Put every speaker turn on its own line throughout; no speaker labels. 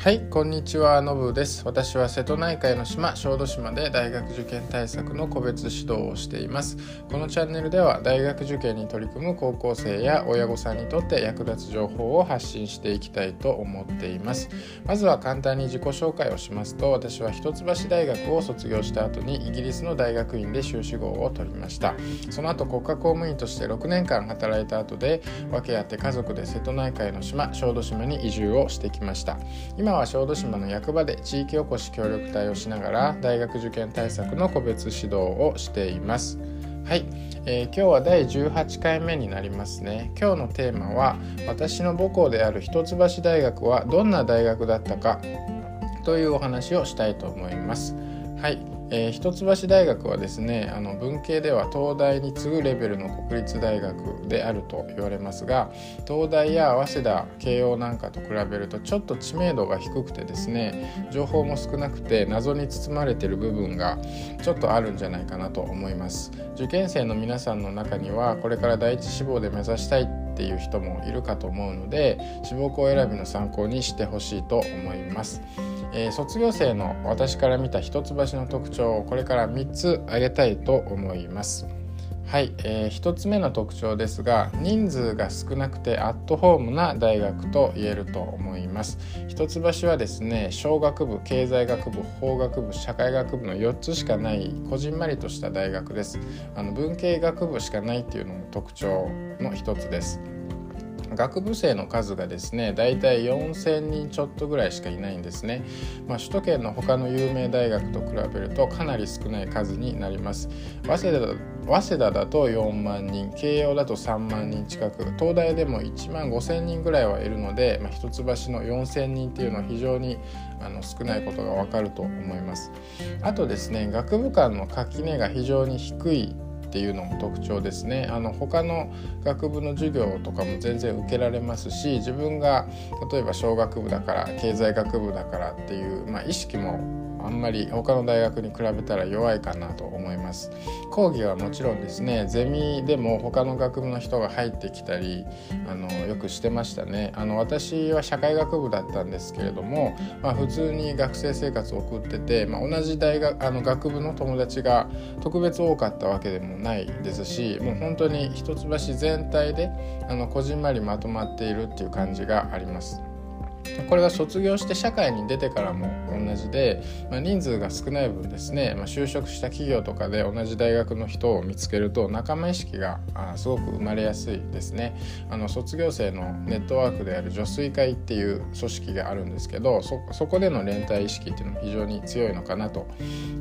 はいこんにちはのぶです。私は瀬戸内海の島小豆島で大学受験対策の個別指導をしています。このチャンネルでは大学受験に取り組む高校生や親御さんにとって役立つ情報を発信していきたいと思っています。まずは簡単に自己紹介をしますと私は一橋大学を卒業した後にイギリスの大学院で修士号を取りました。その後国家公務員として6年間働いた後で訳あって家族で瀬戸内海の島小豆島に移住をしてきました。今今は小豆島の役場で地域おこし協力隊をしながら大学受験対策の個別指導をしています。はい、えー、今日は第18回目になりますね。今日のテーマは私の母校である一橋大学はどんな大学だったかというお話をしたいと思います。はい、えー、一橋大学はですねあの文系では東大に次ぐレベルの国立大学であると言われますが東大や早稲田慶応なんかと比べるとちょっと知名度が低くてですね情報も少なくて謎に包まれてる部分がちょっとあるんじゃないかなと思います。受験生の皆さんの中にはこれから第一志望で目指したいっていう人もいるかと思うので志望校選びの参考にしてほしいと思います。えー、卒業生の私から見た一橋の特徴をこれから3つ挙げたいと思います。はい、えー、1つ目の特徴ですが人数が少なくてアットホームな大学と言えると思います。一橋はですね小学部経済学部法学部社会学部の4つしかないこじんまりとした大学です。あの文系学部しかないっていうのも特徴の一つです。学部生の数がですねだいたい4,000人ちょっとぐらいしかいないんですね、まあ、首都圏の他の有名大学と比べるとかなり少ない数になります。早稲田早稲田だと4万人慶応だと3万人近く東大でも1万5,000人ぐらいはいるので、まあ、一橋の4,000人っていうのは非常にあの少ないことがわかると思います。あとですね学部間の垣根が非常に低いっていうのも特徴ですね。あの他の学部の授業とかも全然受けられますし自分が例えば小学部だから経済学部だからっていう、まあ、意識もあんまり他の大学に比べたら弱いかなと思います講義はもちろんですねゼミでも他の学部の人が入ってきたりあのよくしてましたねあの私は社会学部だったんですけれども、まあ、普通に学生生活を送ってて、まあ、同じ大学あの学部の友達が特別多かったわけでもないですしもう本当に一橋全体であのこじんまりまとまっているっていう感じがあります。これが卒業して社会に出てからも同じで、まあ、人数が少ない分ですね、まあ、就職した企業とかで同じ大学の人を見つけると仲間意識があすごく生まれやすいですね。あの卒業生のネットワークである女水会っていう組織があるんですけどそこでの連帯意識っていうのも非常に強いのかなと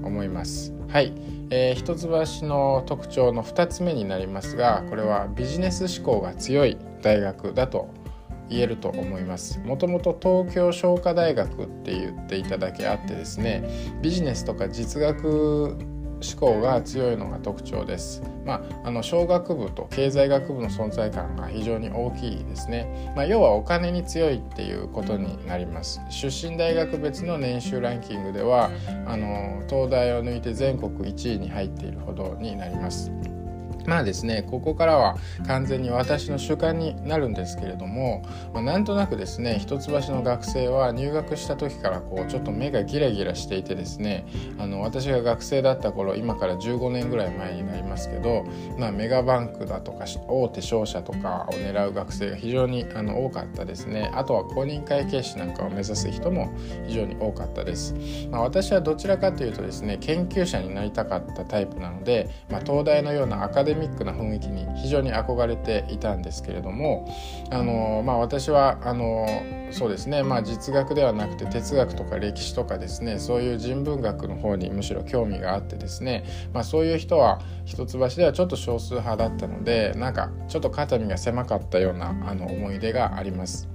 思います。はい、えー、一橋の特徴の2つ目になりますがこれはビジネス志向が強い大学だと言えると思いますもともと東京商科大学って言っていただけあってですねビジネスとか実学思考が強いのが特徴です。まあ、あの小学部と経済学部の存在感が非常に大きいですね。まあ、要はお金に強いっていうことになります。出身大学別の年収ランキングではあの東大を抜いて全国1位に入っているほどになります。まあですねここからは完全に私の習慣になるんですけれども、まあ、なんとなくですね一橋の学生は入学した時からこうちょっと目がギラギラしていてですねあの私が学生だった頃今から15年ぐらい前になりますけど、まあ、メガバンクだとか大手商社とかを狙う学生が非常にあの多かったですね。あとは公認会計士なんかを目指す人も非常に多かったです、まあ、私はどちらかというとですね研究者になりたかったタイプなので、まあ、東大のようなアカデミックな雰囲気に非常に憧れていたんですけれどもあの、まあ、私はあのそうですね、まあ、実学ではなくて哲学とか歴史とかですねそういう人文学の方にむしろ興味があってですね、まあ、そういう人は一橋ではちょっと少数派だったのでなんかちょっと肩身が狭かったようなあの思い出があります。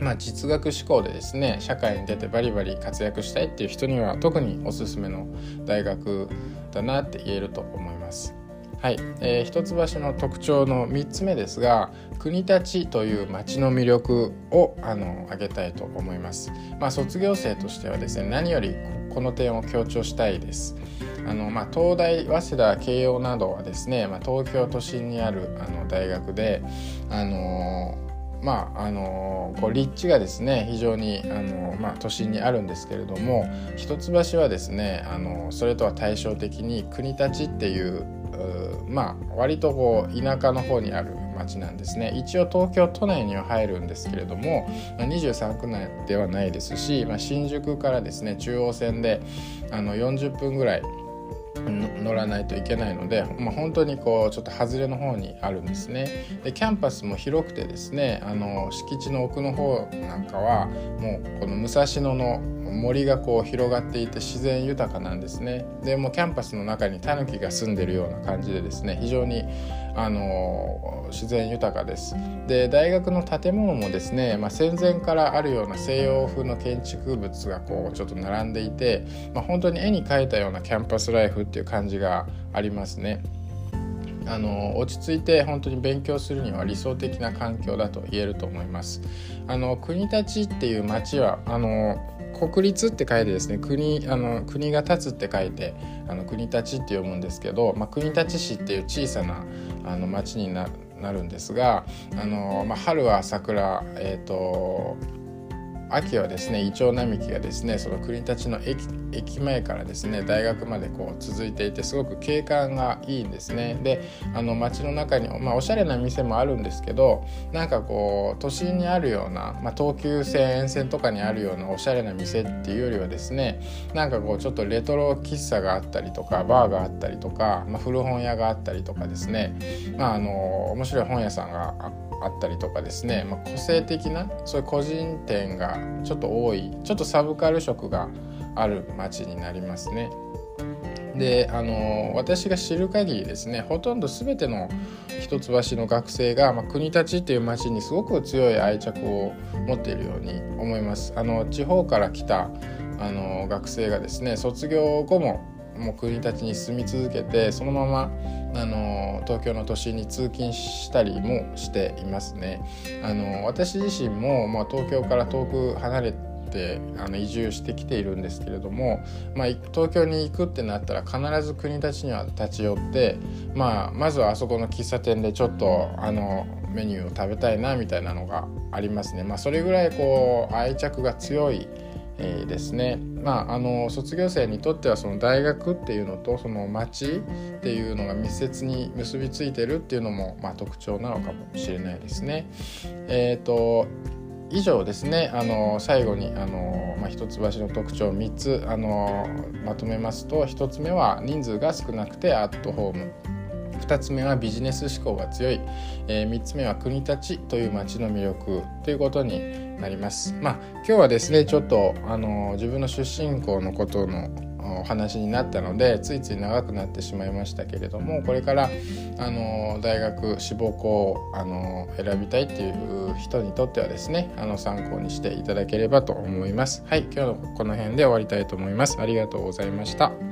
まあ、実学志向でですね社会に出てバリバリ活躍したいっていう人には特におすすめの大学だなって言えると思います。はい、えー、一橋の特徴の3つ目ですが国立という町の魅力をあの挙げたいと思います。まあ、卒業生としてはですね何よりこの点を強調したいです。あのまあ、東大早稲田慶応などはですね、まあ、東京都心にあるあの大学で、あのまああのこう立地がですね非常にあの、まあ、都心にあるんですけれども一橋はですねあのそれとは対照的に国立っていうまあ割とこう田舎の方にある町なんですね。一応東京都内には入るんですけれども、まあ、23区内ではないですし、まあ、新宿からですね中央線であの40分ぐらい乗らないといけないので、まあ、本当にこうちょっと外れの方にあるんですね。でキャンパスも広くてですねあの敷地の奥の方なんかはもうこの武蔵野の森がこう広がっていて自然豊かなんですね。でもキャンパスの中にタヌキが住んでるような感じでですね非常にあの自然豊かですで大学の建物もですね、まあ、戦前からあるような西洋風の建築物がこうちょっと並んでいて、まあ、本当に絵に描いたようなキャンパスライフっていう感じがありますね。あの落ち着いて本当に勉強するには理想的な環境だと言えると思います。あの国立っていう町はあの国立って書いてですね国あの国が立つって書いてあの国立って読むんですけど、まあ、国立市っていう小さなあの町になるんですがあの、まあ、春は桜、えーと秋はですねイチョウ並木がですねその国立の駅前からですね大学までこう続いていてすごく景観がいいんですね。であの街の中にまあおしゃれな店もあるんですけどなんかこう都心にあるような、まあ、東急線沿線とかにあるようなおしゃれな店っていうよりはですねなんかこうちょっとレトロ喫茶があったりとかバーがあったりとか、まあ、古本屋があったりとかですねまああの面白い本屋さんがあってたりとかですね、まあ、個性的なそういう個人店がちょっと多いちょっとサブカル色がある街になりますね。であの私が知る限りですねほとんど全ての一橋の学生が、まあ、国立っていう町にすごく強い愛着を持っているように思います。あの地方から来たあの学生がですね卒業後ももう国立に住み続けてそのままあの東京の都心に通勤したりもしていますね。あの私自身も、まあ、東京から遠く離れてあの移住してきているんですけれども、まあ、東京に行くってなったら必ず国立には立ち寄って、まあ、まずはあそこの喫茶店でちょっとあのメニューを食べたいなみたいなのがありますね。まあ、それぐらいこう愛着が強いえ、ですね。まああの卒業生にとってはその大学っていうのとその町っていうのが密接に結びついてるっていうのも、まあ、特徴なのかもしれないですね。えーと、以上ですね。あの最後にあの、まあ、一橋の特徴3つあのまとめますと1つ目は人数が少なくてアットホーム。2つ目はビジネス志向が強い、えー、3つ目は国立という町の魅力ということになります。まあ今日はですねちょっとあの自分の出身校のことのお話になったのでついつい長くなってしまいましたけれどもこれからあの大学志望校をあの選びたいっていう人にとってはですねあの参考にしていただければと思います。はい今日のこの辺で終わりたいと思います。ありがとうございました。